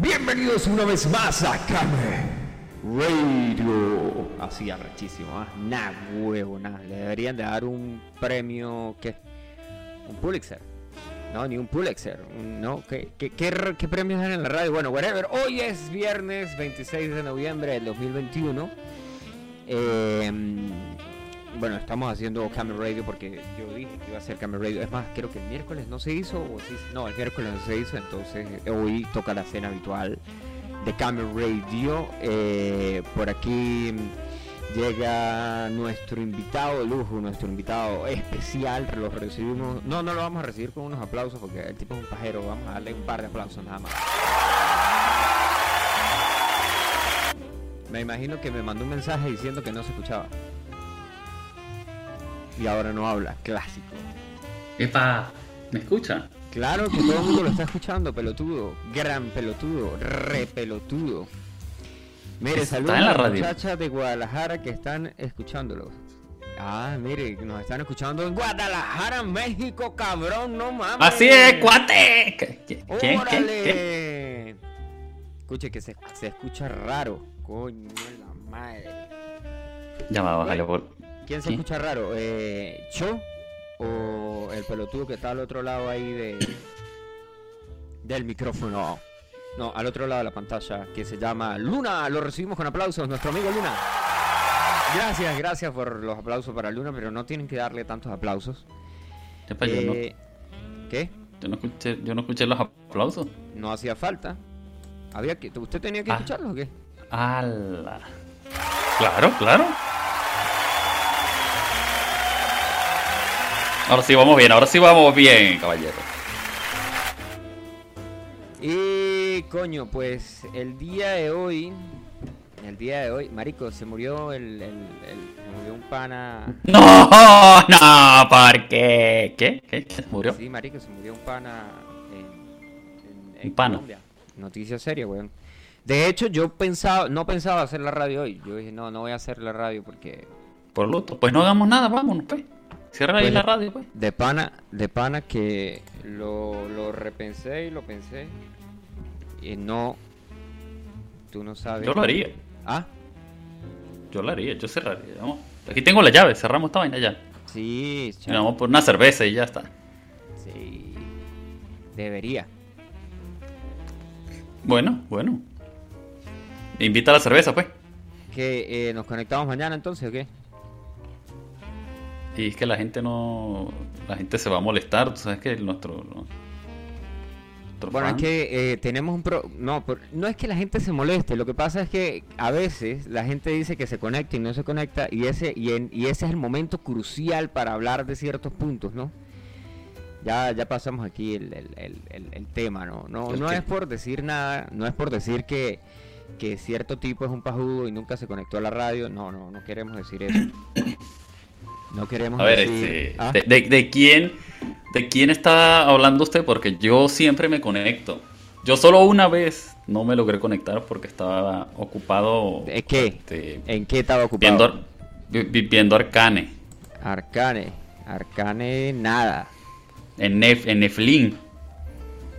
Bienvenidos una vez más a Came Radio. Así arrechísimo, ¿ah? Nah, huevo, nada. Le deberían de dar un premio, ¿qué? Un Pulitzer. No, ni un Pulitzer. ¿No? ¿Qué, qué, qué, qué premios dan en la radio? Bueno, whatever. Hoy es viernes 26 de noviembre del 2021. Eh, bueno, estamos haciendo Camera Radio porque yo dije que iba a ser Camera Radio. Es más, creo que el miércoles no se hizo. O sí, no, el miércoles no se hizo. Entonces hoy toca la cena habitual de Camera Radio. Eh, por aquí mm, llega nuestro invitado de lujo, nuestro invitado especial. Lo recibimos. No, no lo vamos a recibir con unos aplausos porque el tipo es un pajero. Vamos a darle un par de aplausos nada más. Me imagino que me mandó un mensaje diciendo que no se escuchaba. Y ahora no habla, clásico. Epa, ¿me escucha? Claro que todo el mundo lo está escuchando, pelotudo. Gran pelotudo, re pelotudo. Mire, saludos a las muchachas de Guadalajara que están escuchándolo. Ah, mire, nos están escuchando en Guadalajara, México, cabrón, no mames. ¡Así es, cuate! ¿Qué-. ¡Órale! ¿Qué? Escuche que se, se escucha raro. Coño, la madre. Ya va, bájale por. ¿Quién se ¿Sí? escucha raro? Eh, ¿Yo o el pelotudo que está al otro lado ahí de del micrófono? No, al otro lado de la pantalla, que se llama Luna. Lo recibimos con aplausos, nuestro amigo Luna. Gracias, gracias por los aplausos para Luna, pero no tienen que darle tantos aplausos. Epa, yo, no, Eh, ¿Qué? yo, no escuché, yo no escuché los aplausos. No hacía falta. Había que, ¿Usted tenía que Ah. escucharlos o qué? ¡Hala! Claro, claro. Ahora sí vamos bien, ahora sí vamos bien, caballero. Y coño, pues el día de hoy, el día de hoy, marico, se murió el, el- el- se murió un pana. ¡No! ¡No! ¿Por qué? ¿Qué? ¿Qué? ¿Se murió? Sí, marico, se murió un pana en, en- en Un pana. Colombia. Noticia seria, weón. De hecho, yo pensaba, no pensaba hacer la radio hoy. Yo dije, no, no voy a hacer la radio porque Por luto. Pues no hagamos nada, vámonos, pues. Cierra ahí Pues, la radio, pues. de pana, de pana que lo, lo repensé y lo pensé y no, tú no sabes. Yo lo haría. Ah, Yo lo haría, yo cerraría. Vamos. Aquí tengo la llave, cerramos esta vaina ya. sí, chamo. Vamos por una cerveza y ya está. Sí, debería. Bueno, bueno. Invita a la cerveza, pues. ¿Que eh, nos conectamos mañana entonces o qué? Y es que la gente no. La gente se va a molestar, tú sabes que nuestro. no- nuestro Bueno, es que eh, tenemos un pro... No, por- no es que la gente se moleste, lo que pasa es que a veces la gente dice que se conecta y no se conecta y ese, y, en- y ese es el momento crucial para hablar de ciertos puntos, ¿no? Ya, ya pasamos aquí el, el- el- tema, ¿no? No, ¿El no qué? es por decir nada, no es por decir que, que cierto tipo es un pajudo y nunca se conectó a la radio, no, no, no queremos decir eso. No queremos A ver, decir... este, ¿Ah? de, de- de quién, ¿de quién está hablando usted? Porque yo siempre me conecto. Yo solo una vez no me logré conectar porque estaba ocupado. ¿De qué? este, ¿En qué estaba ocupado? viendo, vi- vi- viendo Arcane Arcane, Arcane, nada. en, Nef, en Netflix.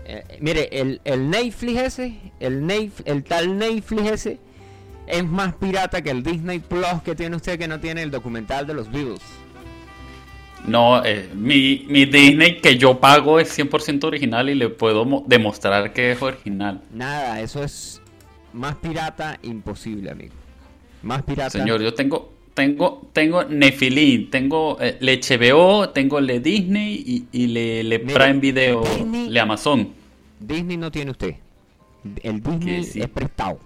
Eh, mire, el, el Netflix ese, el, Netf- el tal Netflix ese, es más pirata que el Disney Plus que tiene usted que no tiene el documental de los Beatles. No, eh, mi, mi Disney que yo pago es 100% original y le puedo mo- demostrar que es original. Nada, eso es más pirata imposible, amigo. Más pirata. Señor, yo tengo tengo tengo Nefilín, tengo eh, le HBO, tengo le Disney y, y le, le Mire, Prime Video, Disney- le Amazon. Disney no tiene usted. El Disney sí. es prestado.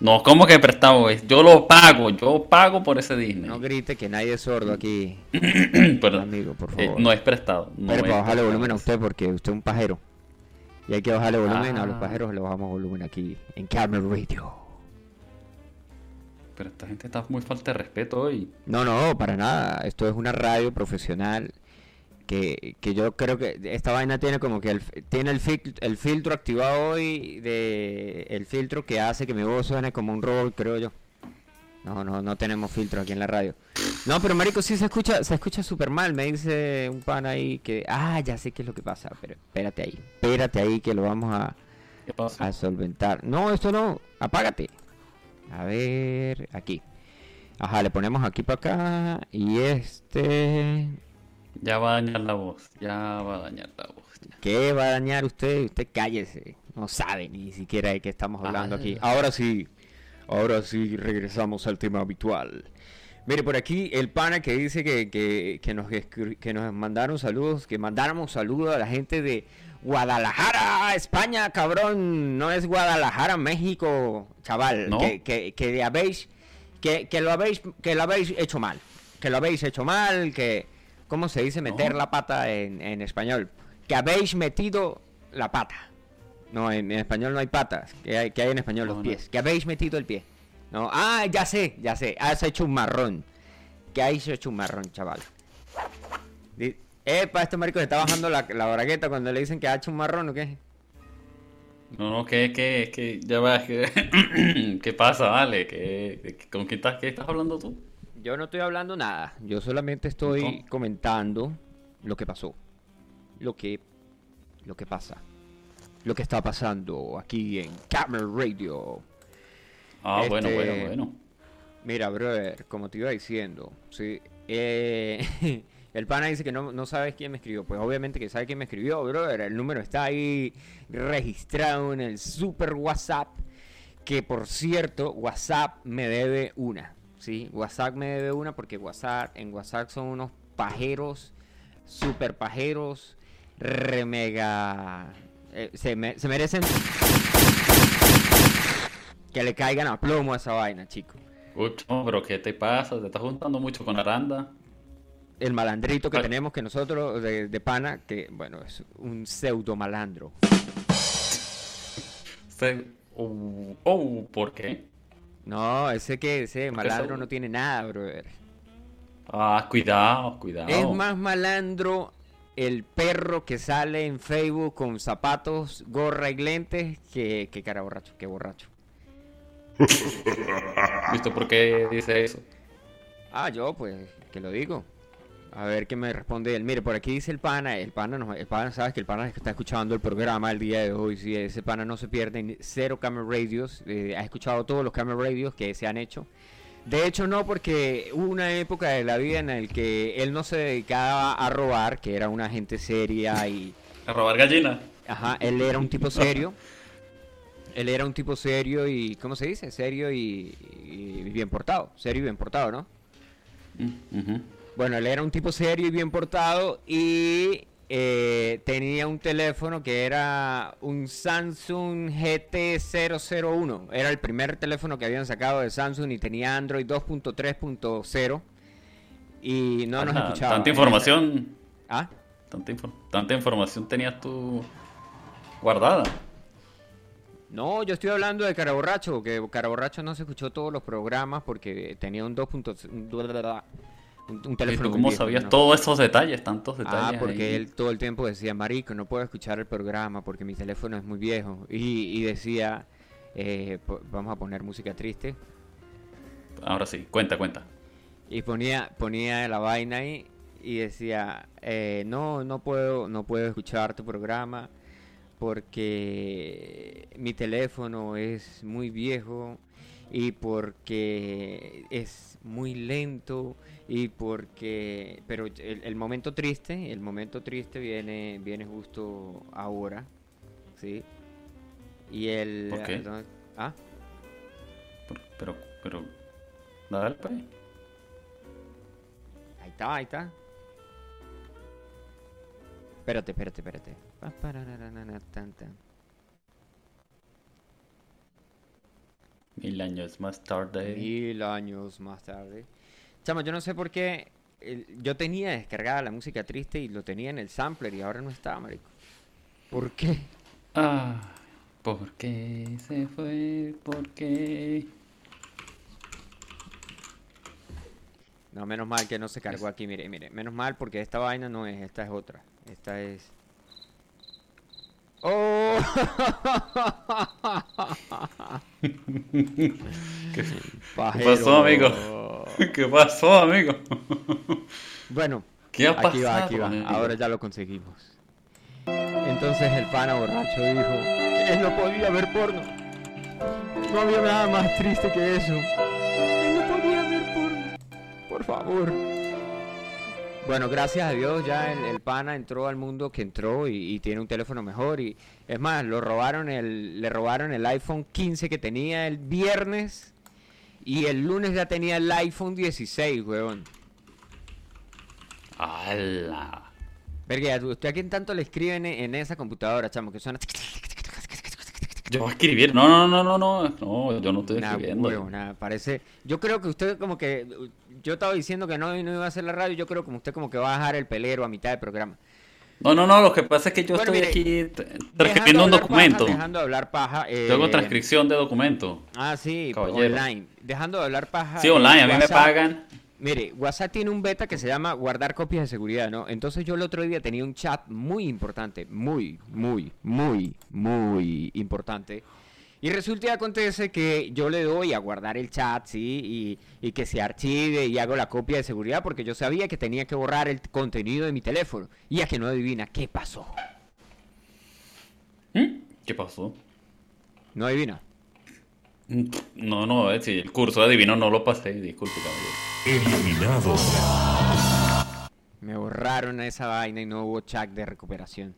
No, ¿cómo que prestado es? Yo lo pago, yo pago por ese Disney. No grite que nadie es sordo aquí. Perdón. amigo, por Eh, favor. no es prestado. No Pero es para bajarle volumen a usted porque usted es un pajero. Y hay que bajarle volumen a los Ah. pajeros, le bajamos volumen aquí en Camera Radio. Pero esta gente está muy falta de respeto hoy. No, no, para nada. Esto es una radio profesional que, que yo creo que esta vaina tiene como que el, tiene el, fil- el filtro activado hoy de el filtro que hace que mi voz suene como un robot, creo yo. No, no, no tenemos filtro aquí en la radio. No, pero marico sí se escucha, se escucha súper mal. Me dice un pan ahí que, ah, ya sé qué es lo que pasa, pero espérate ahí, espérate ahí que lo vamos a, ¿Qué pasa? A solventar. No, esto no. Apágate. A ver, aquí. Ajá, le ponemos aquí para acá. Y este. Ya va a dañar la voz. Ya va a dañar la voz. ¿Qué va a dañar usted? Usted cállese. No sabe ni siquiera de qué estamos hablando aquí. Ahora sí. Ahora sí regresamos al tema habitual. Mire, por aquí el pana que dice que, que, que nos, que nos mandaron saludos, que mandáramos saludos a la gente de Guadalajara, España, cabrón. No es Guadalajara, México, chaval. ¿No? Que, que, que habéis, que, que lo habéis, que lo habéis hecho mal. Que lo habéis hecho mal, que, ¿cómo se dice meter No. la pata en, en español? Que habéis metido la pata. No, en, en español no hay patas. Que hay, que hay en español No, los no. pies. Que habéis metido el pie. No, ah, ya sé, ya sé. Has hecho un marrón. Que has hecho un marrón, chaval. Epa, este marico se está bajando la, la bragueta cuando le dicen que ha hecho un marrón o qué. No, no, que, que, que, ya va, que, ¿qué pasa, vale? ¿Qué, que- ¿Con quién estás, qué estás hablando tú? Yo no estoy hablando nada. Yo solamente estoy comentando lo que pasó. Lo que. Lo que pasa. Lo que está pasando aquí en Camera Radio. Ah, bueno, Este- bueno, bueno. Mira, brother, como te iba diciendo, sí, eh, el pana dice que no, no sabes quién me escribió. Pues obviamente que sabe quién me escribió, brother. El número está ahí registrado en el super WhatsApp. Que por cierto, WhatsApp me debe una. Sí, WhatsApp me debe una porque WhatsApp, en WhatsApp son unos pajeros, super pajeros, re mega. eh, se, me- se merecen que le caigan a plomo a esa vaina, chico. No, pero ¿qué te pasa? ¿Te estás juntando mucho con Aranda? El malandrito que Ay. tenemos que nosotros de, de pana, que bueno, es un pseudo malandro. Se- Oh, oh, ¿por qué? No, ese que ese malandro no tiene nada, brother. Ah, cuidado, cuidado. Es más malandro el perro que sale en Facebook con zapatos, gorra y lentes que, que cara borracho, que borracho. ¿Viste por qué dice eso? Ah, yo pues, que lo digo. A ver qué me responde él. Mire, por aquí dice el pana, el pana, no, el pana, sabes que el pana está escuchando el programa el día de hoy, sí, ese pana no se pierde cero camera radios, eh, ha escuchado todos los camera radios que se han hecho. De hecho no, porque hubo una época de la vida en la que él no se dedicaba a robar, que era una gente seria y... A robar gallina. Ajá, él era un tipo serio. Él era un tipo serio y, ¿cómo se dice? Serio y, y bien portado. Serio y bien portado, ¿no? Mm, ujú. Bueno, él era un tipo serio y bien portado y eh, tenía un teléfono que era un Samsung GT001. Era el primer teléfono que habían sacado de Samsung y tenía Android 2.3.0 y no nos Ajá, escuchaba. Tanta información, ¿Ah? tanta, infor- tanta información tenías tú guardada. No, yo estoy hablando de Cara Borracho, que Cara Borracho no se escuchó todos los programas porque tenía un 2.0 un, un ¿Y teléfono tú cómo viejo, sabías ¿no? todos esos detalles, tantos detalles? Ah, porque ahí? él todo el tiempo decía, marico, no puedo escuchar el programa porque mi teléfono es muy viejo. Y, y decía, eh, vamos a poner música triste. Ahora sí, cuenta, cuenta. Y ponía, ponía la vaina ahí y decía, eh, no, no puedo, no puedo escuchar tu programa porque mi teléfono es muy viejo y porque es muy lento y porque pero el, el momento triste el momento triste viene viene justo ahora sí y el ¿Por qué? ¿dónde- ah Pero, pero, dale pues. ahí está ahí está. Espérate espérate espérate Pa, parararana, tan, tan. Mil años más tarde. Mil años más tarde. Chamo, yo no sé por qué. yo tenía descargada la música triste y lo tenía en el sampler y ahora no está, marico. ¿Por qué? Ah, ¿por qué se fue? ¿Por qué? No, menos mal que no se cargó aquí, mire, mire. Menos mal porque esta vaina no es, esta es otra. Esta es. ¡Oh! ¿Qué, qué pasó, amigo? ¿Qué pasó, amigo? Bueno, ¿Qué ha aquí va, aquí va. amigo? Ahora ya lo conseguimos. Entonces el pana borracho dijo que él no podía ver porno. No había nada más triste que eso. Él no podía ver porno. Por favor. Bueno, gracias a Dios ya el, el pana entró al mundo que entró y, y tiene un teléfono mejor y es más, lo robaron el, le robaron el iPhone 15 que tenía el viernes y el lunes ya tenía el iPhone 16, weón. ¡Hala! Verga, ¿usted a quién tanto le escriben en, en esa computadora, chamo? Que suena... Yo voy a escribir. No, no, no, no, no. No, yo no estoy Nah, escribiendo. huevo, nah, parece... Yo creo que usted como que... Yo estaba diciendo que no, no iba a hacer la radio, yo creo que usted como que va a dejar el pelero a mitad del programa. No, no, no. Lo que pasa es que yo Bueno, estoy mire, aquí transcribiendo un documento. Paja, dejando de hablar paja... eh, Yo hago transcripción de documento. Ah, sí, Caballero. online. Dejando de hablar paja... Sí, online. A mí me pagan. Mire, WhatsApp tiene un beta que se llama guardar copias de seguridad, ¿no? Entonces yo el otro día tenía un chat muy importante, muy, muy, muy, muy importante. Y resulta y acontece que yo le doy a guardar el chat, ¿sí? Y, y que se archive y hago la copia de seguridad porque yo sabía que tenía que borrar el contenido de mi teléfono. Y es que no adivina qué pasó. ¿Mm? ¿Qué pasó? No adivina. No, no, eh, si el curso de adivino no lo pasé. Disculpe, caballero. Eliminado. Me borraron esa vaina y no hubo chat de recuperación.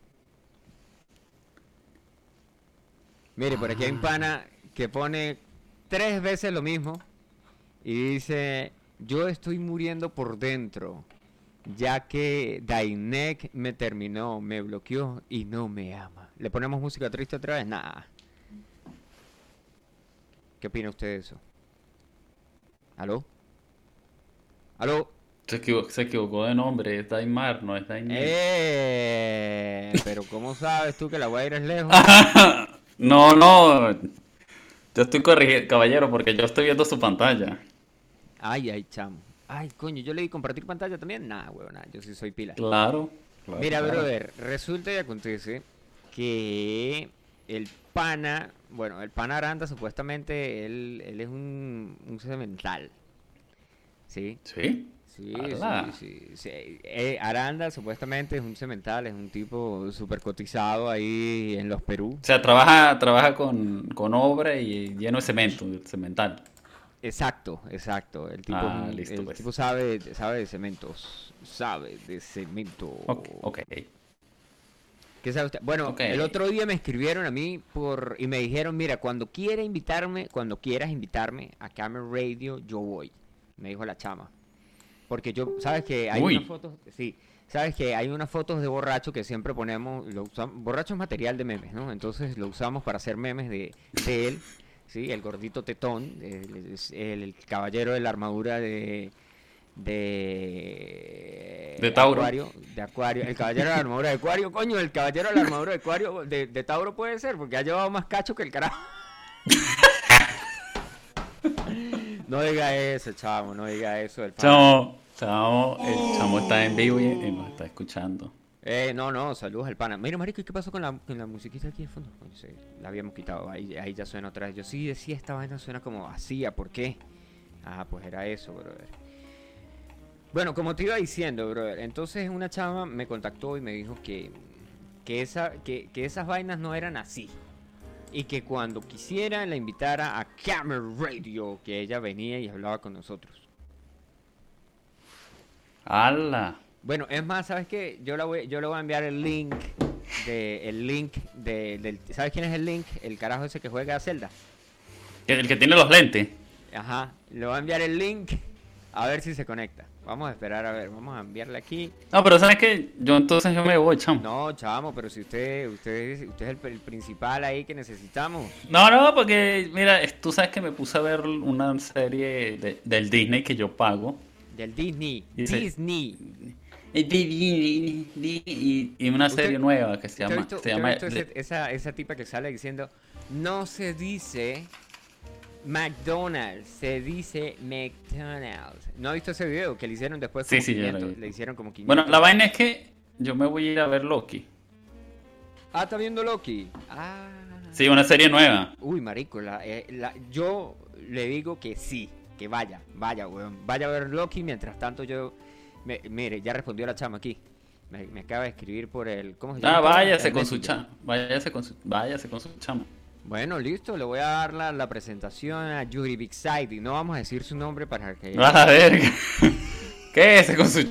Mire, por aquí hay un pana que pone tres veces lo mismo y dice, yo estoy muriendo por dentro, ya que Dainek me terminó, me bloqueó y no me ama. ¿Le ponemos música triste otra vez? Nada. ¿Qué opina usted de eso? ¿Aló? ¿Aló? Se equivo- se equivocó de nombre. Es Daimar, no es Daimar. Eh, pero ¿cómo sabes tú que la Guaira es lejos? No, no. Yo estoy corrigiendo, caballero, porque yo estoy viendo su pantalla. Ay, ay, chamo. Ay, coño, yo le di compartir pantalla también. Nah, huevón, nah, yo sí soy pila. Claro. claro, Mira, claro. brother, resulta y acontece que el pana, bueno, el pana Aranda supuestamente él, él es un, un semental. ¿Sí? ¿Sí? Sí, sí, sí, sí. Eh, Aranda supuestamente es un semental, es un tipo súper cotizado ahí en los Perú. O sea, trabaja, trabaja con, con obra y lleno de cemento, cemental. Exacto, exacto. El tipo, Ah, listo, el pues. tipo sabe, sabe de cementos. Sabe de cemento. Ok. ok. ¿Qué sabe usted? Bueno, el otro día me escribieron a mí por y me dijeron, mira, cuando quiera invitarme, cuando quieras invitarme a Camera Radio, yo voy. Me dijo la chama. Porque yo, sabes que hay Uy. unas fotos, sí, sabes que hay unas fotos de borracho que siempre ponemos, lo usamos, borracho es material de memes, ¿no? Entonces lo usamos para hacer memes de, de él, sí, el gordito tetón, el, el- el caballero de la armadura de de De Tauro. Acuario, de Acuario, el caballero de la armadura de Acuario, coño, el caballero de la armadura de Acuario de, de Tauro puede ser, porque ha llevado más cacho que el carajo. No diga eso, chavo, no diga eso. El. Chamo, chamo, el chamo está en vivo y, y nos está escuchando. Eh, no, no, saludos al pana. Mira, marico, ¿y qué pasó con la, con la musiquita aquí de fondo? La habíamos quitado, ahí, ahí ya suena otra vez. Yo sí decía, esta vaina suena como vacía, ¿por qué? Ah, pues era eso, brother. Bueno, como te iba diciendo, brother, entonces una chava me contactó y me dijo que, que, esa, que, que esas vainas no eran así. Y que cuando quisiera la invitara a Camera Radio, que ella venía y hablaba con nosotros. ¡Hala! Bueno, es más, ¿sabes qué? Yo, la voy, yo le voy a enviar el link de el link de, del ¿sabes quién es el link? El carajo ese que juega a Zelda. El que tiene los lentes. Ajá, le voy a enviar el link a ver si se conecta. Vamos a esperar a ver, vamos a enviarle aquí. No, pero ¿sabes qué? Yo entonces yo me voy, chamo. No, chamo, pero si usted usted usted es el, el principal ahí que necesitamos. No, no, porque mira, tú sabes que me puse a ver una serie de- del Disney que yo pago. Del Disney, Dice- Disney. Y, y una ¿Usted- serie nueva que se ¿Usted ha llama. visto- se llama ese- esa, esa tipa que sale diciendo, no se dice McDonald's, se dice McDonald's. ¿No ha visto ese video que le hicieron después Sí, sí, ya lo 500? vi. Le hicieron como 500. Bueno, la vaina es que yo me voy a ir a ver Loki. Ah, ¿está viendo Loki? Ah. Sí, una serie nueva. Uy, marico, la- eh, la- yo le digo que sí, que vaya, vaya, weón. Vaya a ver Loki, mientras tanto yo... me- mire, ya respondió la chama aquí. Me, acaba de escribir por el. ¿Cómo se llama? Ah, váyase con, su chama. Váyase con su, váyase con su chama. Bueno, listo, le voy a dar la, la presentación a Yuri Big Side y no vamos a decir su nombre para que... A ver, ¿qué es con su,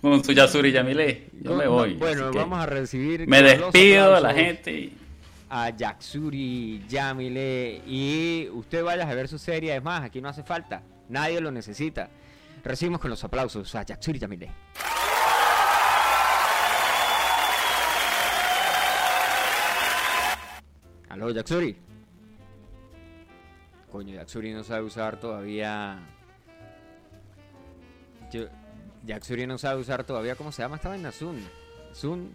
con su Yasuri Yamile? Yo me voy. bueno, vamos a recibir... Me despido a la gente. A Yaksuri Yamile y usted vaya a ver su serie, es más, aquí no hace falta, nadie lo necesita. Recibimos con los aplausos a Yaksuri Yamile. Aló, Yaksuri. Coño, Yaksuri no sabe usar todavía. Yo... Yaksuri no sabe usar todavía. ¿Cómo se llama esta vaina? Zoom. Zoom.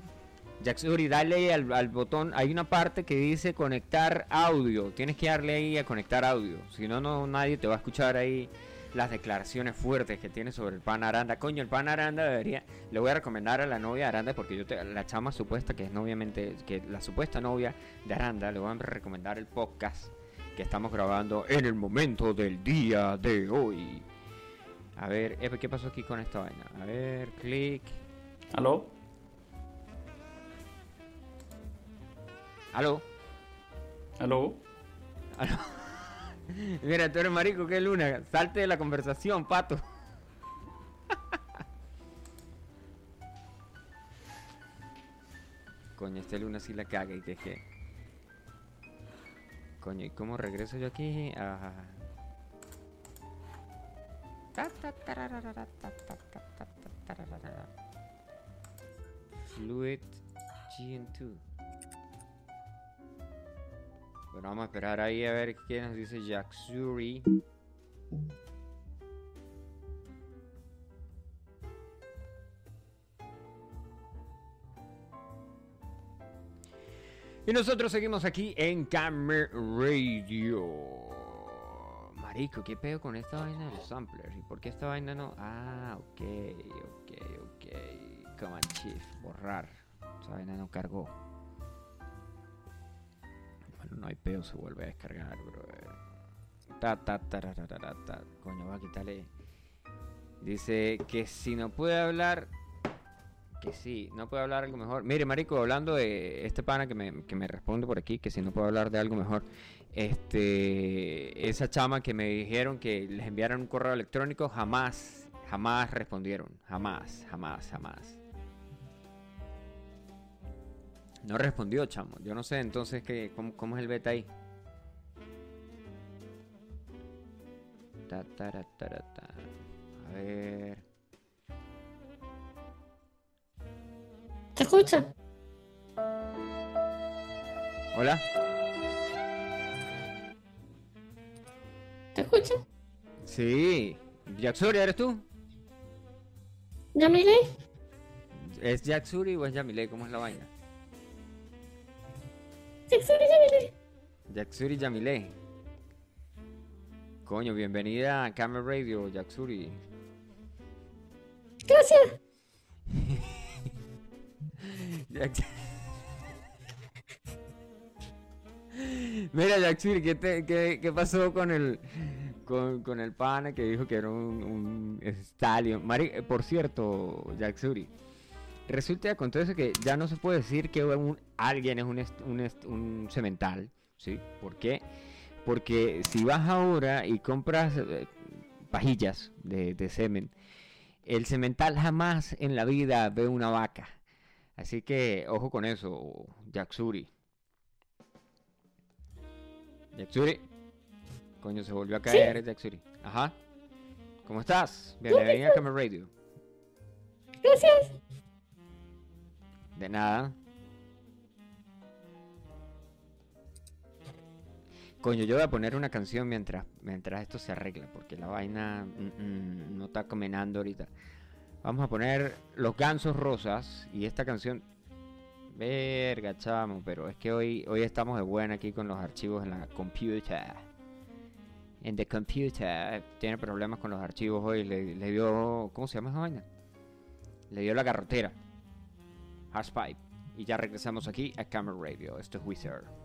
Yaksuri, dale al, al, botón. Hay una parte que dice conectar audio. Tienes que darle ahí a conectar audio. Si no, no nadie te va a escuchar ahí las declaraciones fuertes que tiene sobre el pan Aranda. Coño, el pan Aranda debería. Le voy a recomendar a la novia de Aranda porque yo te, la chama supuesta que es obviamente que la supuesta novia de Aranda le voy a recomendar el podcast que estamos grabando en el momento del día de hoy. A ver, ¿qué pasó aquí con esta vaina? A ver, clic. ¿Aló? ¿Aló? ¿Aló? ¿Aló? Mira, tú eres marico, qué luna. Salte de la conversación, pato. Coño, este luna sí la caga y que es que. Coño, ¿y cómo regreso yo aquí? Ajá. Fluid GN2. Bueno, vamos a esperar ahí a ver qué nos dice Jacksuri. Y nosotros seguimos aquí en Camera Radio. Marico, ¿qué pedo con esta vaina de los samplers? ¿Y por qué esta vaina no? Ah, ok, ok, ok. Command Shift, borrar. Esta vaina no cargó no hay pedo, se vuelve a descargar, bro. Ta, ta, ta, ta, ta, ta. Coño, va a quitarle. Dice que si no puede hablar. Que sí, no puede hablar algo mejor. Mire, Marico, hablando de este pana que me, que me responde por aquí, que si no puede hablar de algo mejor. Este. Esa chama que me dijeron que les enviaron un correo electrónico, jamás, jamás respondieron. Jamás, jamás, jamás. No respondió, chamo. Yo no sé entonces qué, cómo, es el beta ahí. Ta, ta, ta, A ver. ¿Te escucha? Hola. ¿Te escucha? Sí. ¿Jacksuri eres tú? ¿Yamile? ¿Es Jacksuri o es Yamile? ¿Cómo es la vaina? Jacksuri Yamile. Yamile. Coño, bienvenida a Camera Radio, Jacksuri. Gracias. Mira, Jacksuri, ¿qué, qué, qué, pasó con el con, con, el pana que dijo que era un, un stallion? Eh, por cierto, Jacksuri, Resulta que acontece que ya no se puede decir que un, alguien es un, un, un cemental, ¿sí? ¿Por qué? Porque si vas ahora y compras eh, pajillas de, de, semen, el cemental jamás en la vida ve una vaca. Así que ojo con eso, Jacksuri. Jacksuri. Coño, se volvió a caer ¿Sí? Jacksuri. Ajá. ¿Cómo estás? Bienvenida a Camera Radio. Gracias. De nada. Coño, yo voy a poner una canción mientras, mientras esto se arregla, porque la vaina mm, mm, no está combinando ahorita. Vamos a poner Los Gansos Rosas y esta canción... Verga, chamo, pero es que hoy, hoy estamos de buena aquí con los archivos en la computer. En the computer. Tiene problemas con los archivos hoy. Le, dio... ¿Cómo se llama esa vaina? Le dio la garrotera. Hashpipe. Y ya regresamos aquí a Camera Radio. Esto es Wizard.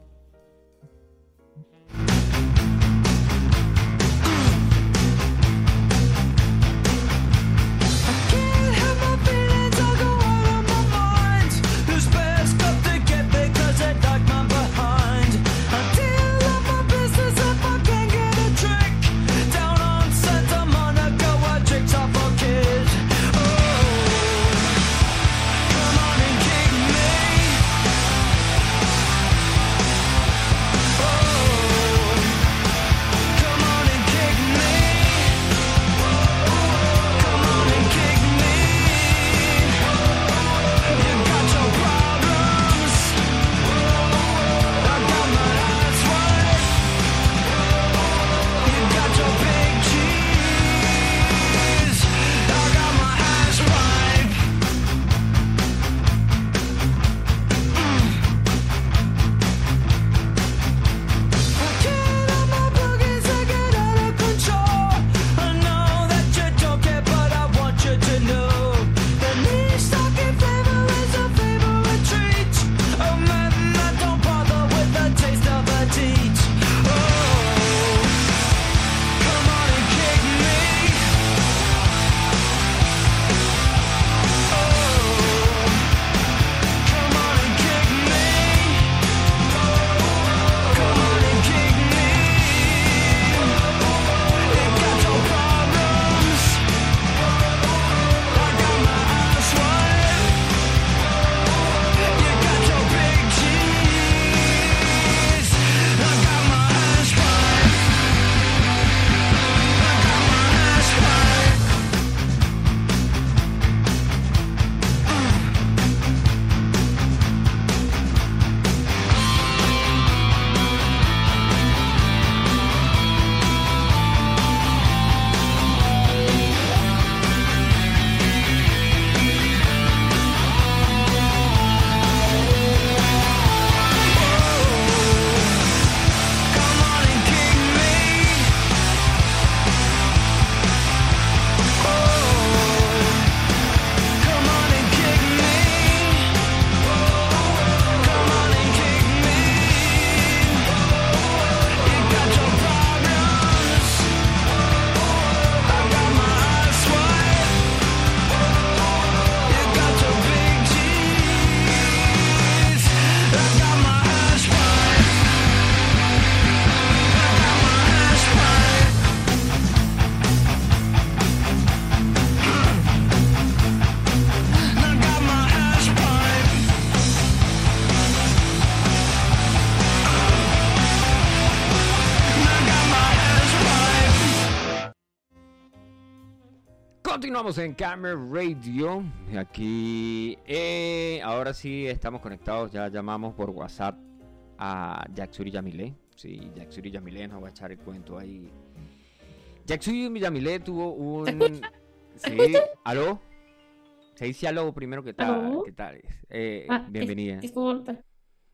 En Camera Radio. Aquí, eh, ahora sí estamos conectados. Ya llamamos por WhatsApp a Jacksuri Yamile. Sí, Jacksuri Yamile nos va a echar el cuento ahí. Jacksuri Yamile tuvo un. Sí, ¿aló? Se dice aló primero que tal. ¿Aló? ¿Qué tal? Eh, Ah, bienvenida. Disculpa.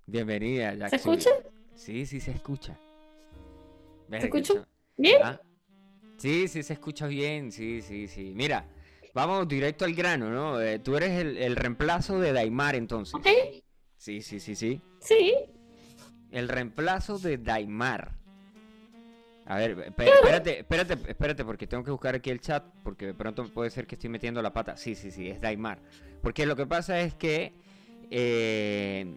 Bienvenida, ¿Se Jacksuri. escucha? Sí, sí se escucha. ¿Se escucha? ¿Bien? Ah, Sí, sí se escucha bien, sí, sí, sí. Mira, vamos directo al grano, ¿no? Eh, tú eres el, el reemplazo de Daimar entonces. Ok. Sí, sí, sí, sí. Sí. El reemplazo de Daimar. A ver, esp- espérate, espérate, espérate, porque tengo que buscar aquí el chat, porque de pronto puede ser que estoy metiendo la pata. Sí, sí, sí, es Daimar. Porque lo que pasa es que eh,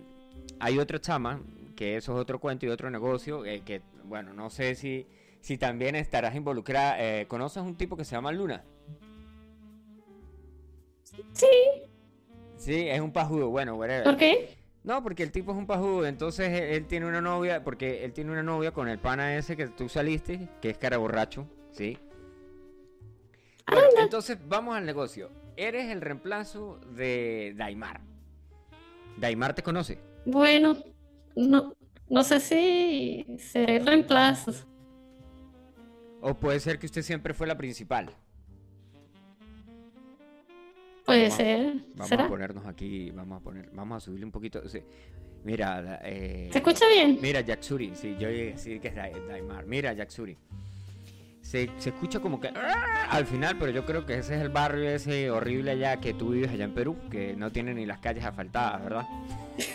hay otra chama, que eso es otro cuento y otro negocio, eh, que, bueno, no sé si, si también estarás involucrada. Eh, ¿Conoces un tipo que se llama Luna? Sí. Sí, es un pajudo, bueno, whatever. ¿Por qué? No, porque el tipo es un pajudo, entonces él, tiene una novia, porque él tiene una novia con el pana ese que tú saliste, que es cara borracho, ¿sí? Bueno, entonces vamos al negocio. Eres el reemplazo de Daimar. Daimar te conoce. Bueno, no, no sé si seré reemplazo. O puede ser que usted siempre fue la principal. Puede Vamos ser. Vamos a ponernos aquí, vamos a poner, vamos a subirle un poquito. Mira, eh, ¿Se escucha bien? Mira, Jacksuri, sí, yo llegué a decir que es Dai- Daimar. Mira, Jacksuri. Se, se escucha como que "Ah", al final, pero yo creo que ese es el barrio ese horrible allá que tú vives allá en Perú, que no tiene ni las calles asfaltadas, ¿verdad?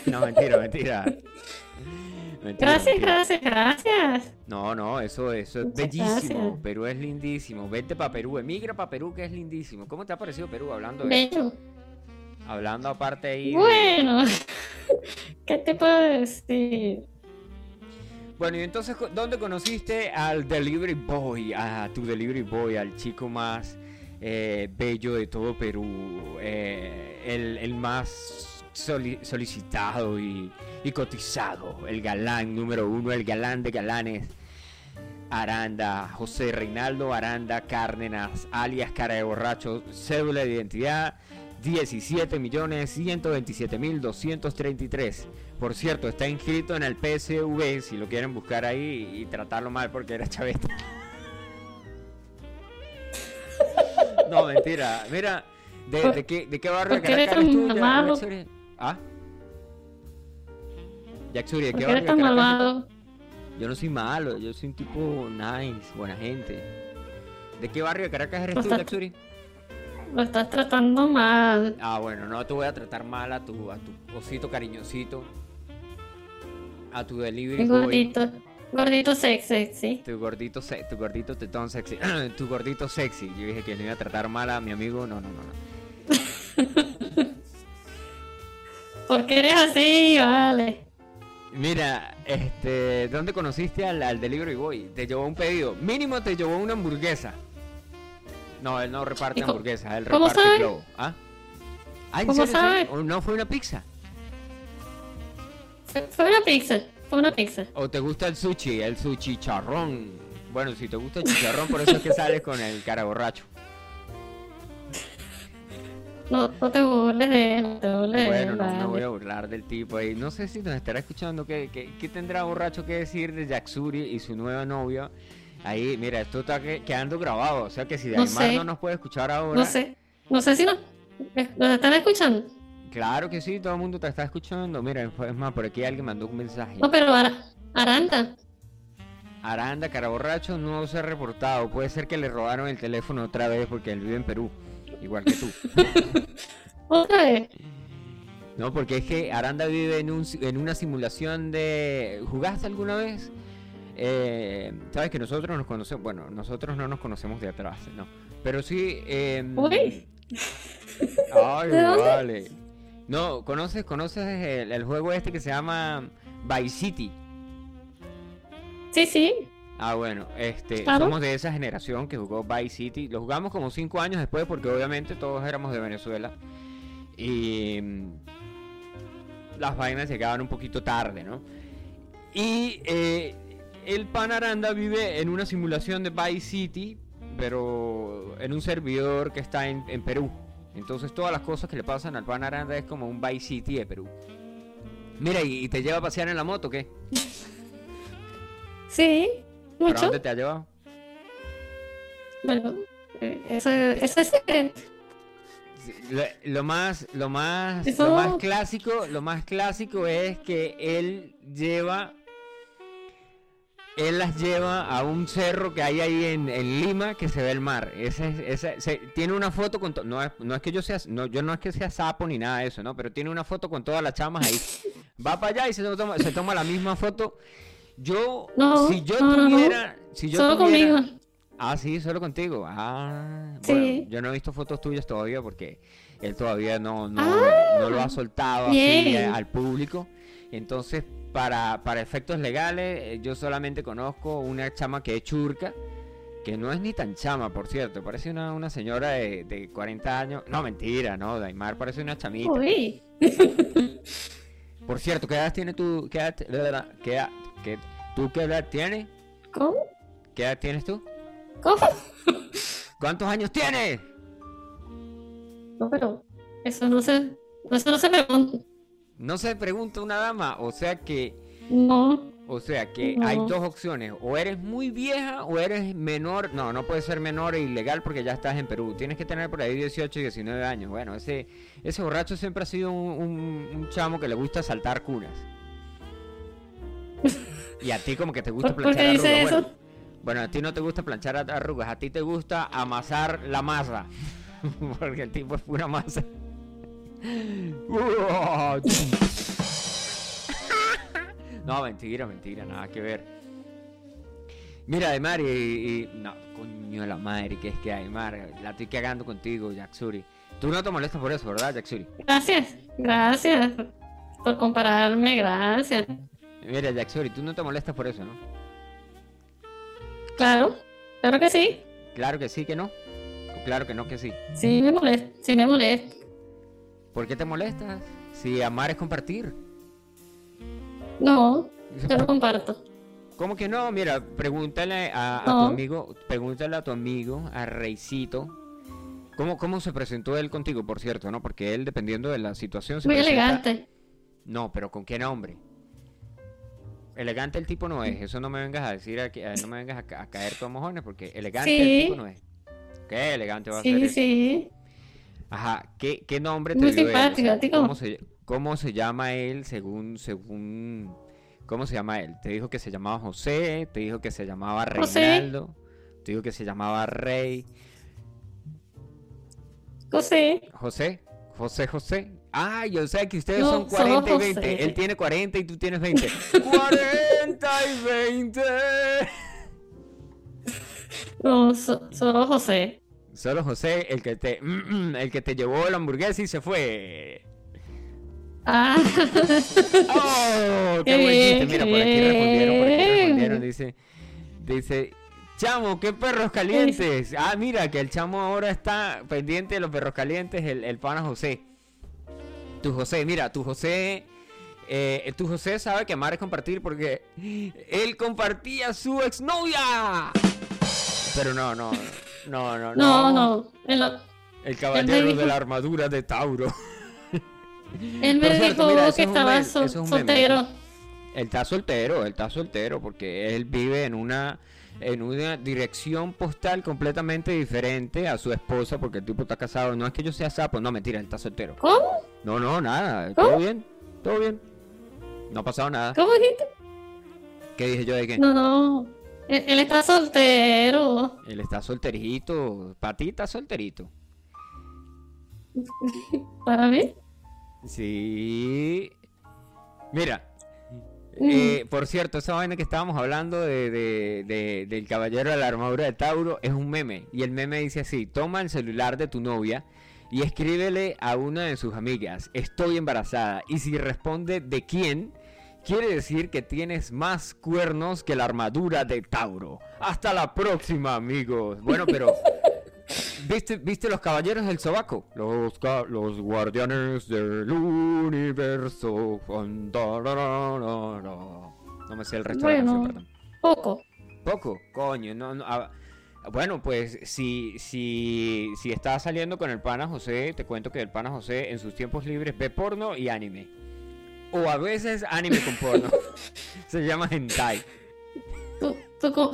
No, mentira, mentira. Gracias, gracias, gracias. No, no, eso, eso es Muchas bellísimo. gracias. Perú es lindísimo. Vete para Perú, emigra para Perú, que es lindísimo. ¿Cómo te ha parecido Perú hablando de, Bello. hablando aparte ahí? de- Bueno, ¿qué te puedo decir? Bueno, y entonces, ¿dónde conociste al Delivery Boy? A tu Delivery Boy, al chico más eh, bello de todo Perú, eh, el, el más soli- solicitado y, y cotizado, el galán número uno, el galán de galanes. Aranda, José Reinaldo Aranda Cárdenas, alias Cara de Borracho, cédula de identidad 17.127.233. Por cierto, está inscrito en el PSV, si lo quieren buscar ahí y tratarlo mal porque era chavista. No, mentira. Mira, ¿de, ¿Por- de qué, de qué barrio de Caracas eres tú, Ya-? ¿Ah? Yaxuri, ¿de ¿Por qué eres tan malvado? Yo no soy malo, yo soy un tipo nice, buena gente. ¿De qué barrio de Caracas eres tú, Yaxuri? Lo estás tratando mal. Ah, bueno, no te voy a tratar mal a tu, a tu osito cariñosito. A tu delivery boy. gordito. Gordito sexy, sí. Tu gordito, se- tu gordito tetón sexy. tu gordito sexy. Yo dije que no iba a tratar mal a mi amigo. No, no, no, no. ¿Por qué eres así? Vale. Mira, este, ¿dónde conociste al, al delivery boy? Te llevó un pedido. Mínimo te llevó una hamburguesa. No, él no reparte ¿Y cómo- hamburguesas, él reparte sabe? globo. ¿Ah? Ah, ¿en ¿Cómo serio, en serio? sabe? ¿O no fue una pizza? Fue, fue una pizza. Fue una pizza. ¿O te gusta el sushi? El sushi charrón. Bueno, si te gusta el chicharrón, por eso es que sales con el cara borracho. No, no te burles de él, no te burles de Bueno, no me voy a burlar del tipo ahí. No sé si nos estará escuchando. ¿Qué, qué, qué tendrá borracho que decir de Jacksuri y su nueva novia? Ahí, mira, esto está que- quedando grabado. O sea que si No Daimar sé. no nos puede escuchar ahora. No sé. No sé si nos, nos están escuchando. Claro que sí, todo el mundo te está escuchando. Mira, es más, por aquí alguien mandó un mensaje. No, pero Ara- Aranda. Aranda, cara borracho, no se ha reportado. Puede ser que le robaron el teléfono otra vez porque él vive en Perú. Igual que tú. Otra vez. No, porque es que Aranda vive en, un, en una simulación de... ¿Jugaste alguna vez? Eh, Sabes que nosotros nos conocemos... Bueno, nosotros no nos conocemos de atrás, no. Pero sí... eh, Uy. Ay, vale. No, ¿conoces, conoces el, el juego este que se llama Vice City? Sí, sí. Ah, bueno, este, Claro. somos de esa generación que jugó Vice City. Lo jugamos como cinco años después porque obviamente todos éramos de Venezuela. Y mm, las vainas llegaban un poquito tarde, ¿no? Y eh, el pan Aranda vive en una simulación de Vice City pero en un servidor que está en, en Perú. Entonces todas las cosas que le pasan al pan Aranda es como un Vice City de Perú. Mira, ¿y, y te lleva a pasear en la moto o qué? Sí, ¿Para mucho. dónde te ha llevado? Bueno, eh, eso, eso es. Lo, lo más, lo más, Eso- lo más clásico, lo más clásico es que él lleva, él las lleva a un cerro que hay ahí en, en Lima que se ve el mar. Ese, es- ese, se- tiene una foto con, to- no es, no es que yo sea, no, yo no es que sea sapo ni nada de eso, no, pero tiene una foto con todas las chamas ahí. Va para allá y se toma, se toma la misma foto. Yo, No, si yo no, no, no. tuviera, si yo Solo tuviera- conmigo. Ah, sí, solo contigo. Ah, Sí. bueno, yo no he visto fotos tuyas todavía porque él todavía no, no, Ah, no lo ha soltado así eh, al público. Entonces, para, para efectos legales, eh, yo solamente conozco una chama que es churca, que no es ni tan chama, por cierto. Parece una, una señora de, de 40 años. No, mentira, no, Daimar parece una chamita. Uy, Por cierto, ¿qué edad tiene tú? ¿Qué edad, qué edad- qué- ¿Tú qué edad tienes? ¿cómo? ¿Qué edad tienes tú? ¿Cómo? ¿Cuántos años tienes? No, pero eso no se, eso no se pregunta. No se pregunta una dama, o sea que, No, o sea que No. hay dos opciones, o eres muy vieja o eres menor, no, no puedes ser menor e ilegal porque ya estás en Perú, tienes que tener por ahí 18 y 19 años, bueno, ese, ese borracho siempre ha sido un, un- un chamo que le gusta saltar cunas. Y a ti como que te gusta ¿por, por planchar qué arrugas, dice bueno, eso? bueno, a ti no te gusta planchar arrugas, a ti te gusta amasar la masa, porque el tipo es pura masa. No, mentira, mentira, nada que ver. Mira, Aymar, y, y- No, coño de la madre, que es que Aymar, la estoy cagando contigo, Jacksuri. Tú no te molestas por eso, ¿verdad, Jacksuri? Gracias, gracias por compararme, gracias. Mira, Jacksuri, tú no te molestas por eso, ¿no? Claro, claro que sí. Claro que sí, que no. Claro que no, que sí. Sí me molesta, sí me molesta. ¿Por qué te molestas? Si amar es compartir. No, yo lo comparto. ¿Cómo que no? Mira, pregúntale a, a tu amigo, pregúntale a tu amigo, a Reisito, ¿cómo, cómo se presentó él contigo, por cierto, no? Porque él, dependiendo de la situación, se Muy presenta- elegante. No, pero ¿con qué nombre? Elegante el tipo no es, eso no me vengas a decir, aquí- no me vengas a, ca- a caer a mojones, porque elegante el tipo no es. ¿Qué elegante va a ser Sí, sí. Ajá, ¿qué, qué nombre te Muy dio él? O sea, simpático, ¿cómo, se, ¿Cómo se llama él según, según, cómo se llama él? Te dijo que se llamaba José, te dijo que se llamaba José. Reinaldo, te dijo que se llamaba Rey, José, José, José, José. Ah, yo sé que ustedes No, son solo 40 y 20. José. Él tiene 40 y tú tienes 20. 40 y 20. no, so- solo José. Solo José, el que te, el que te llevó la hamburguesa y se fue. Ah, ¡Oh! ¡Qué Qué buen chiste! bien, Mira, por aquí respondieron, por aquí respondieron. Dice, dice, chamo, qué perros calientes. Ah, mira, que el chamo ahora está pendiente de los perros calientes, el, el pana José. Tu José, mira, tu José, eh, tu José sabe que amar es compartir porque él compartía su exnovia. Pero no, no, no, no, no, no. Lo- El caballero dijo- de la armadura de Tauro. él me cierto, dijo mira, que es estaba meme, sol- es soltero. Él está soltero, él está soltero porque él vive en una en una dirección postal completamente diferente a su esposa porque el tipo está casado. No es que yo sea sapo, no, mentira, él está soltero. ¿Cómo? No, no, nada, todo ¿Cómo? bien, todo bien. No ha pasado nada. ¿Cómo dijiste? ¿Qué dije yo de qué? No, no. Él, él está soltero. Él está solterito, para ti está solterito. Para mí. Sí. Mira. Eh, por cierto, esa vaina que estábamos hablando de, de- de- del caballero de la armadura de Tauro es un meme. Y el meme dice así, toma el celular de tu novia y escríbele a una de sus amigas, estoy embarazada. Y si responde de quién, quiere decir que tienes más cuernos que la armadura de Tauro. Hasta la próxima, amigos. Bueno, pero... ¿Viste, ¿Viste los caballeros del sobaco? Los, los guardianes del universo. No me sé el resto de la Bueno. canción, perdón. Poco. Poco, coño, no, no, ah, Bueno, pues si, si, si estás saliendo con el pana José, te cuento que el pana José en sus tiempos libres ve porno y anime. O a veces anime con porno. Se llama hentai. ¿Tú,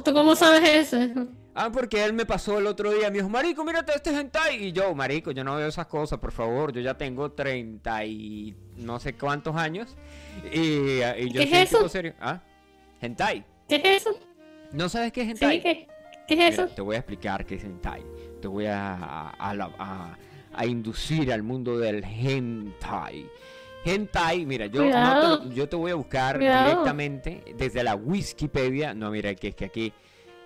tú cómo sabes eso? Ah, porque él me pasó el otro día, me dijo, marico, mírate este hentai. Y yo, marico, yo no veo esas cosas, por favor. Yo ya tengo 30 y no sé cuántos años. Y, y yo ¿Qué es soy un eso? serio. ¿Ah? Hentai. ¿Qué es eso? ¿No sabes qué es hentai? Sí, ¿qué, qué es Mira, eso? te voy a explicar qué es hentai. Te voy a, a, inducir al mundo del hentai. Hentai, mira, yo, no te, yo te voy a buscar Cuidado. directamente desde la Wikipedia. No, mira, que es que aquí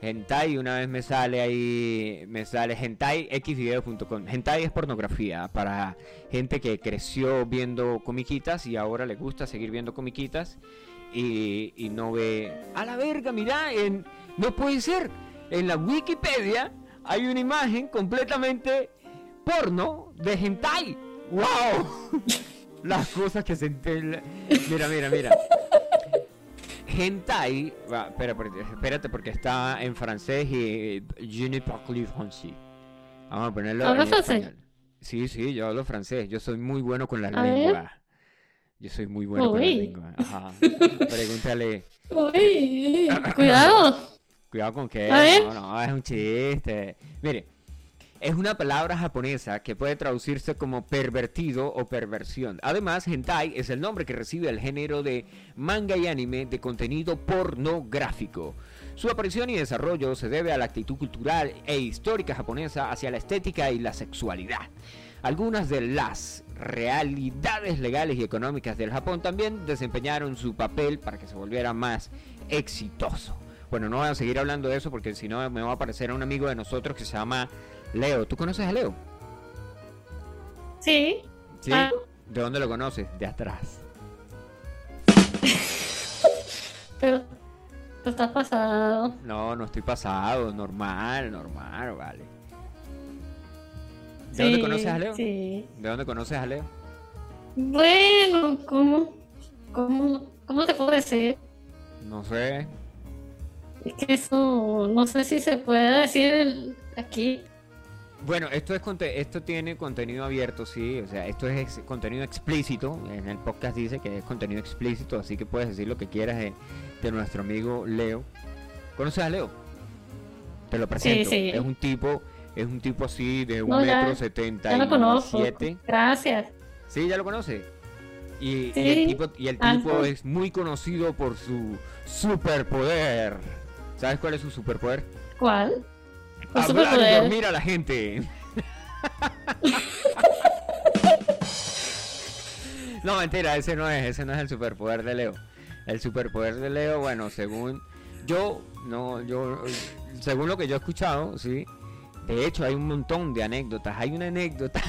hentai una vez me sale ahí, me sale hentaiXvideo.com. Hentai es pornografía para gente que creció viendo comiquitas y ahora le gusta seguir viendo comiquitas y, no ve. A la verga, mira, en, no puede ser. En la Wikipedia hay una imagen completamente porno de hentai. ¡Wow! Las cosas que se enten- Mira, mira, mira. Hentai. espera, porque- espérate, porque está en francés y. Je ne parle français. Vamos a ponerlo ¿Hablas en francés? español. Sí, sí, yo hablo francés. Yo soy muy bueno con la A ver. lengua. Yo soy muy bueno con la Uy. lengua. Ajá. Pregúntale. Uy, cuidado. Cuidado con ver. no, no, es un chiste. Mire, es una palabra japonesa que puede traducirse como pervertido o perversión. Además, hentai es el nombre que recibe el género de manga y anime de contenido pornográfico. Su aparición y desarrollo se debe a la actitud cultural e histórica japonesa hacia la estética y la sexualidad. Algunas de las realidades legales y económicas del Japón también desempeñaron su papel para que se volviera más exitoso. Bueno, no voy a seguir hablando de eso porque si no me va a aparecer un amigo de nosotros que se llama Leo. ¿Tú conoces a Leo? Sí. Sí. Ah. ¿De dónde lo conoces? De atrás. Pero tú estás pasado. No, no estoy pasado. Normal, normal, vale. ¿De Sí, dónde conoces a Leo? Sí. ¿De dónde conoces a Leo? Bueno, ¿cómo, cómo, cómo te puedo decir? No sé. Es que eso no sé si se puede decir aquí. Bueno, esto es esto tiene contenido abierto, sí, o sea, esto es ex- contenido explícito. En el podcast dice que es contenido explícito, así que puedes decir lo que quieras de, de nuestro amigo Leo. ¿Conoces a Leo? Te lo presento. sí. Es un tipo, es un tipo así de un No, metro setenta Ya y lo conozco. siete. Gracias. Sí, ya lo conoce. Y, y el Sí, tipo, y el algo. tipo es muy conocido por su superpoder. ¿Sabes cuál es su superpoder? ¿Cuál? Un superpoder. dormir a la gente. no, mentira, ese no es, ese no es el superpoder de Leo. El superpoder de Leo, bueno, según yo, no, yo, según lo que yo he escuchado, sí. De hecho, hay un montón de anécdotas. Hay una anécdota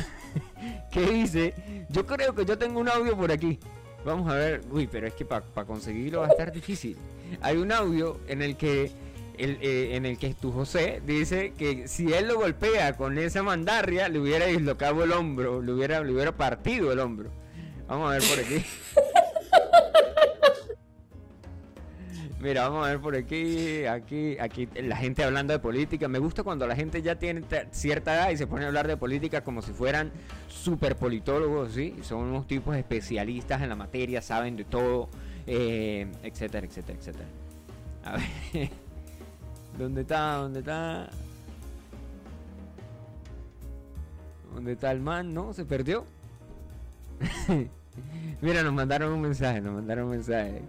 que dice, yo creo que yo tengo un audio por aquí. Vamos a ver, uy, pero es que para conseguirlo va a estar difícil. Hay un audio en el que el, eh, en el que tu José dice que si él lo golpea con esa mandarria, le hubiera dislocado el hombro, le hubiera, le hubiera partido el hombro. Vamos a ver por aquí. Mira, vamos a ver por aquí, aquí, aquí, la gente hablando de política. Me gusta cuando la gente ya tiene cierta edad y se pone a hablar de política como si fueran super politólogos, ¿sí? Son unos tipos especialistas en la materia, saben de todo, eh, etcétera, etcétera, etcétera. A ver, ¿dónde está? ¿Dónde está? ¿Dónde está el man? ¿No? ¿Se perdió? Mira, nos mandaron un mensaje, nos mandaron un mensaje.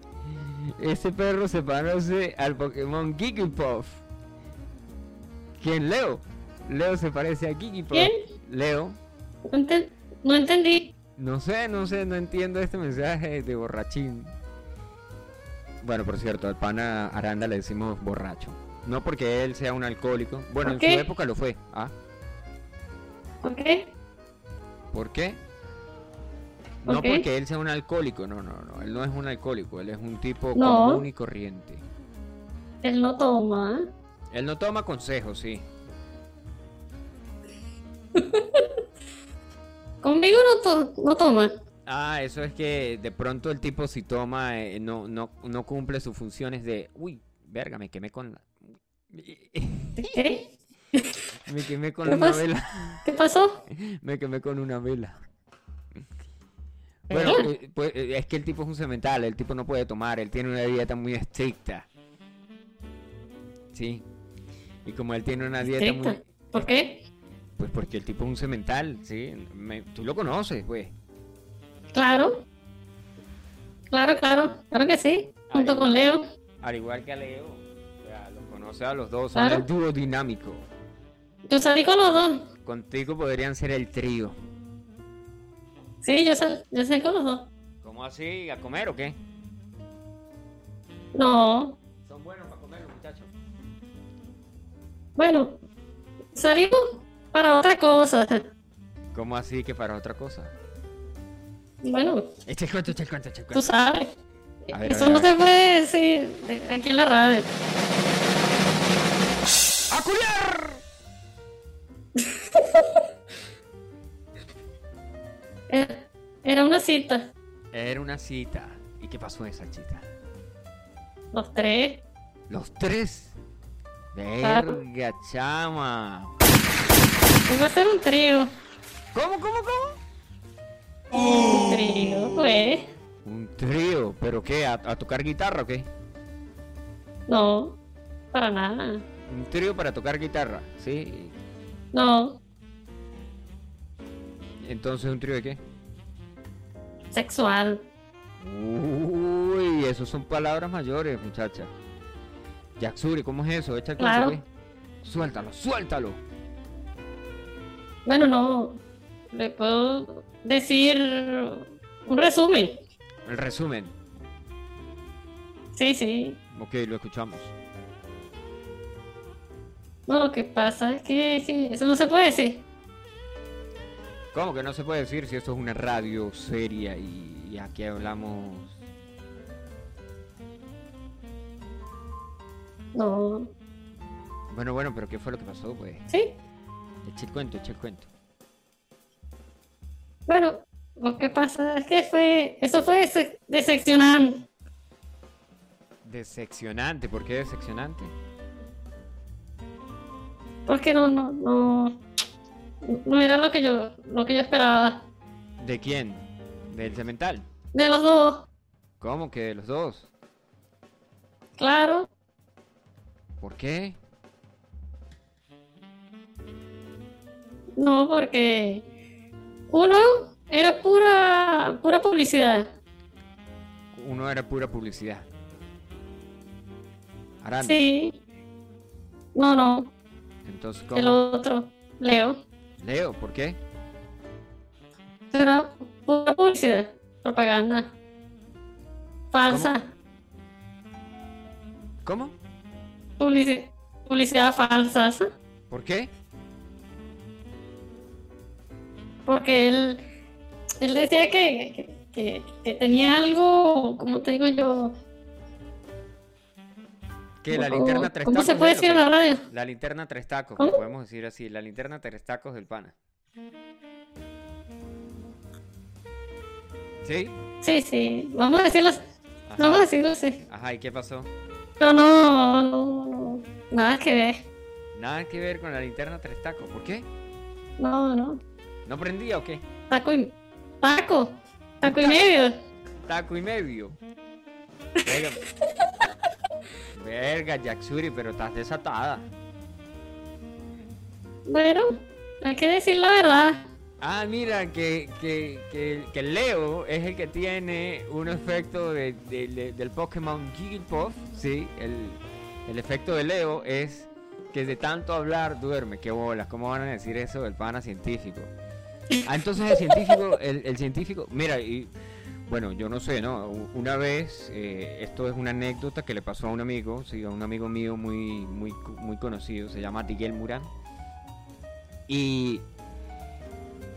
Ese perro se parece al Pokémon Gigipuff. ¿Quién? Leo. Leo se parece a Gigipuff. ¿Quién? Leo. No, enten- no entendí. No sé, no sé, no entiendo este mensaje de borrachín. Bueno, por cierto, al pana Aranda le decimos borracho. No porque él sea un alcohólico. Bueno, en ¿Por su época lo fue. ¿Ah? ¿Por qué? ¿Por qué? ¿Por No porque él sea un alcohólico, no, no, no. Él no es un alcohólico, él es un tipo No. común y corriente. Él no toma. Él no toma consejos, sí. Conmigo no, to- no toma. Ah, eso es que de pronto el tipo si toma eh, no, no, no cumple sus funciones de... Uy, verga, me quemé con la... ¿Qué? Me quemé con ¿Qué una pasa? vela. ¿Qué pasó? Me quemé con una vela. Bueno, eh, pues, eh, es que el tipo es un cemental, el tipo no puede tomar, él tiene una dieta muy estricta. Sí. Y como él tiene una dieta muy... Estricta. ¿Por qué? Pues porque el tipo es un cemental, ¿sí? Me- tú lo conoces, pues. Claro. Claro, claro. Claro que sí. Junto Ay. con Leo. Al igual que a Leo. O sea, los dos, son Claro. el dúo dinámico. Yo salí con los dos. Contigo podrían ser el trío. Sí, yo, sal- yo salí con los dos. ¿Cómo así? ¿A comer o qué? No. Son buenos para comer los muchachos. Bueno, salimos para otra cosa. ¿Cómo así que para otra cosa? Bueno, el cuento, el cuento, echa el tú cuento. sabes. Ver, Eso no se puede decir de- aquí en la radio. ¡A culiar! Era, era una cita. Era una cita. ¿Y qué pasó en esa cita? Los tres. Los tres. Verga, chama. Iba a ser un trío. ¿Cómo, cómo, cómo? Un trío, pues. Un trío. ¿Pero qué? ¿A, a tocar guitarra o qué? No, para nada. Un trío para tocar guitarra, ¿sí? No, Entonces, ¿un trío de qué? sexual. Uy, eso son palabras mayores, muchacha. Yaxuri, ¿cómo es eso? Echa Claro. ¿qué? Suéltalo, suéltalo. Bueno, no. Le puedo decir un resumen. El resumen. Sí, sí. Ok, lo escuchamos. No, lo que pasa es que, eso no se puede decir. ¿Cómo que no se puede decir si esto es una radio seria y, y aquí hablamos... No. Bueno, bueno, pero ¿qué fue lo que pasó, pues? Sí. Echa el cuento, echa el cuento. Bueno, lo que pasa es que fue. Eso fue decepcionante. Decepcionante, ¿por qué decepcionante? Porque no, no, no. No era lo que yo, lo que yo esperaba. ¿De quién? ¿Del cemental? De los dos, ¿Cómo que de los dos? claro. ¿Por qué? No, porque uno era pura, pura publicidad. Uno era pura publicidad. Aranda. Sí. No, no. Entonces, El ¿cómo? otro, Leo, Leo, ¿por qué? era pura publicidad, propaganda. Falsa. ¿Cómo? Publici- publicidad falsa. ¿Por qué? Porque él, él decía que, que, que- que tenía algo, como te digo yo? Que la ¿Cómo- linterna tres ¿Cómo se tacos puede decir en la radio? La linterna tres tacos, ¿Cómo? podemos decir así. La linterna tres tacos del pana. ¿Sí? Sí, sí, vamos a decirlo, Ajá. vamos a decirlo así. Ajá, ¿y qué pasó? No, no, no, nada que ver. Nada que ver con la linterna tres tacos. ¿Por qué? No, no. ¿No prendía o qué? Taco y, taco, taco y medio. Taco y medio. Verga Yaxuri, pero estás desatada. Bueno, hay que decir la verdad. Ah, mira, que, que, que, que Leo es el que tiene un efecto de, de- de- del Pokémon Jigglypuff, sí, el, el efecto de Leo es que de tanto hablar duerme, qué bolas, ¿cómo van a decir eso del pana científico? Ah, entonces el científico, el, el científico, mira, y bueno, yo no sé, ¿no? Una vez, eh, esto es una anécdota que le pasó a un amigo, sí, a un amigo mío muy, muy, muy conocido, se llama Miguel Murán. Y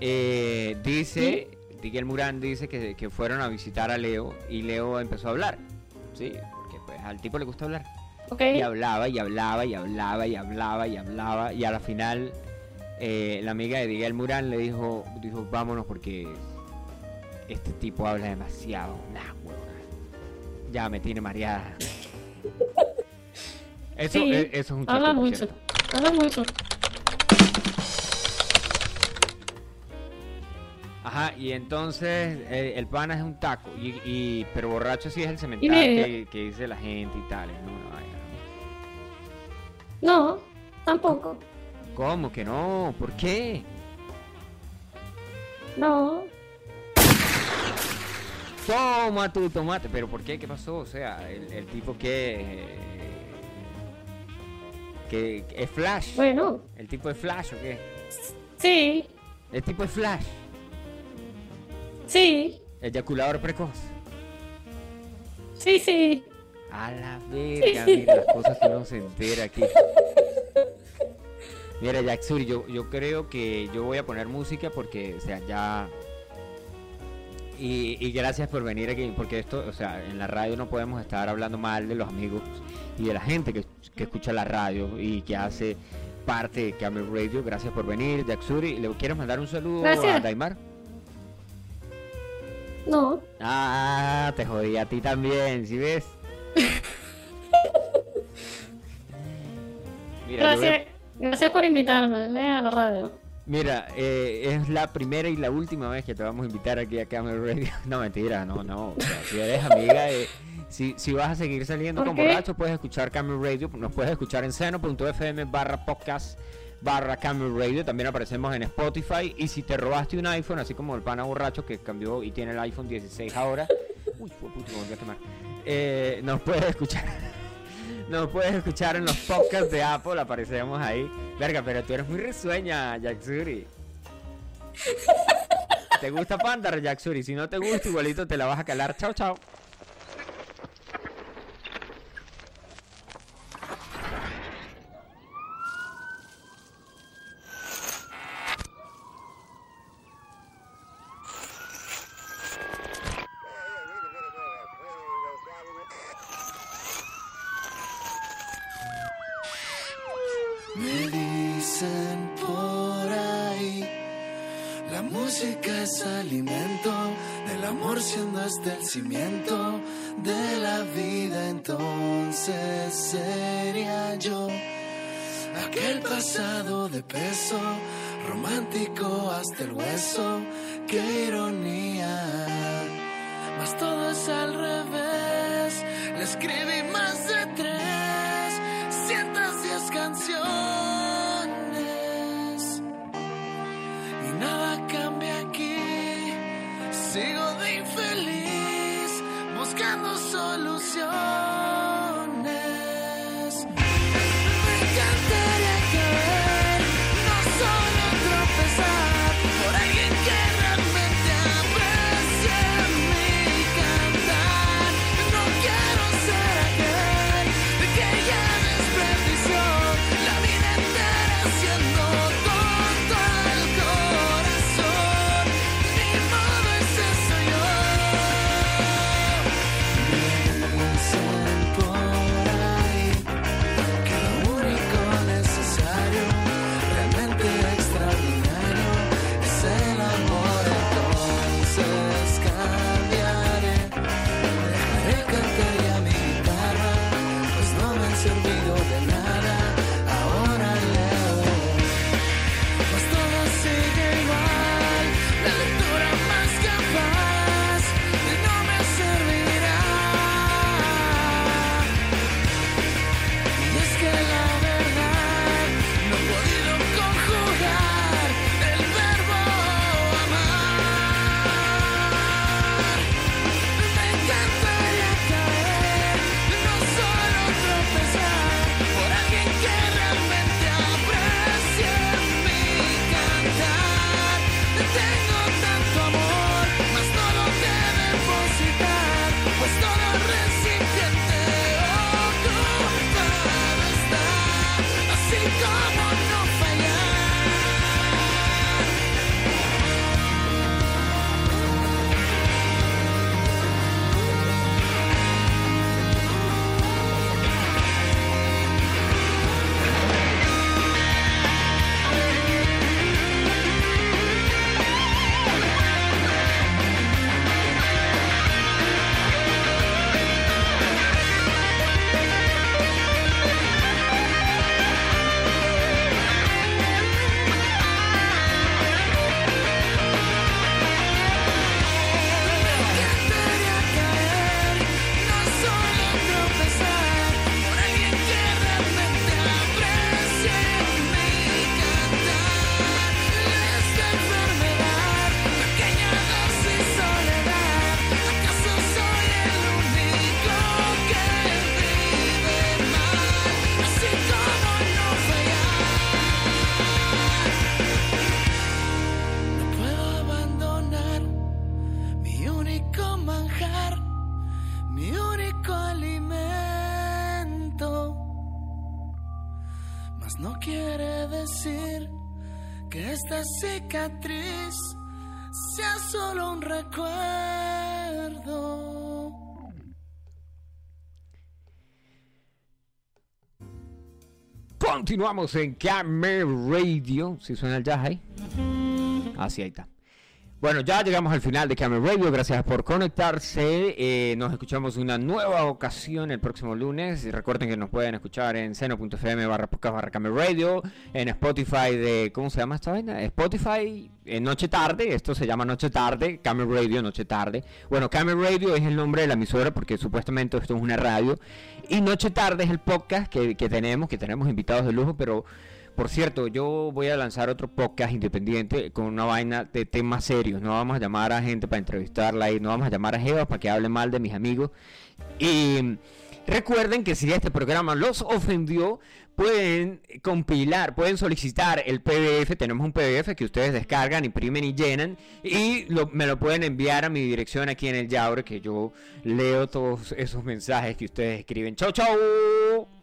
eh, dice, Miguel Murán dice que, que fueron a visitar a Leo y Leo empezó a hablar, sí, porque pues al tipo le gusta hablar. ¿Ok? Y hablaba y hablaba y hablaba y hablaba y hablaba y a la final eh, la amiga de Miguel Murán le dijo, dijo vámonos porque este tipo habla demasiado. Nah. Ya me tiene mareada. Eso, es, eh, eso es un chiste. Habla mucho. Habla mucho. Ajá, y entonces eh, el pana es un taco, y, pero borracho sí es el cementerio que, dice la gente y tal. No, no, no, tampoco. ¿Cómo que no? ¿Por qué? No, Toma tu tomate, pero ¿por qué? ¿Qué pasó? O sea, el, el tipo que... eh, que que es Flash. Bueno, ¿El tipo de Flash o qué? sí, El tipo de Flash. sí, Eyaculador precoz. sí, sí. A la verga, mira las cosas que uno se entera aquí. Mira, Jacksuri, yo, yo creo que yo voy a poner música porque, o sea, ya... Y, y gracias por venir aquí, porque esto, o sea, en la radio no podemos estar hablando mal de los amigos y de la gente que, que escucha la radio y que hace parte de Camel Radio. Gracias por venir, Jacksuri. ¿Le quieres mandar un saludo a. Daimar? No, Ah, te jodí a ti también, ¿sí ves? Mira, voy gracias, gracias por invitarme a la radio. Mira, eh, es la primera y la última vez que te vamos a invitar aquí a Camel Radio. No, mentira, no, no. O sea, si eres amiga, eh, si, si vas a seguir saliendo ¿Por con qué? borrachos, puedes escuchar Camel Radio. Nos puedes escuchar en seno.fm barra podcast barra Camel Radio. También aparecemos en Spotify. Y si te robaste un iPhone, así como el pana borracho que cambió y tiene el iPhone 16 ahora. Uy, fue puto, me a quemar. Eh, nos puedes escuchar. Nos puedes escuchar en los podcasts de Apple, aparecemos ahí. Verga, pero tú eres muy risueña, Jacksuri. ¿Te gusta Panda, Jacksuri? Si no te gusta, igualito te la vas a calar. Chao, chao. Amor siendo este el cimiento de la vida. Entonces sería yo aquel pasado de peso, romántico hasta el hueso. Qué ironía, mas todo es al revés. Le escribí más de tres, cicatriz sea solo un recuerdo. Continuamos en Camera Radio. Si suena el jazz ahí. Así ahí está. Bueno, ya llegamos al final de Camera Radio. Gracias por conectarse. Eh, nos escuchamos una nueva ocasión el próximo lunes. Recuerden que nos pueden escuchar en seno.fm barra podcast barra Camera Radio. En Spotify de. ¿Cómo se llama esta vaina? Spotify en Noche Tarde. Esto se llama Noche Tarde. Camera Radio, Noche Tarde. Bueno, Camera Radio es el nombre de la emisora porque supuestamente esto es una radio. Y Noche Tarde es el podcast que, que tenemos, que tenemos invitados de lujo, pero. Por cierto, yo voy a lanzar otro podcast independiente con una vaina de temas serios. No vamos a llamar a gente para entrevistarla y no vamos a llamar a Jeva para que hable mal de mis amigos. Y recuerden que si este programa los ofendió, pueden compilar, pueden solicitar el PDF. Tenemos un PDF que ustedes descargan, imprimen y llenan. Y me lo pueden enviar a mi dirección aquí en el Yaure, que yo leo todos esos mensajes que ustedes escriben. ¡Chau, chau!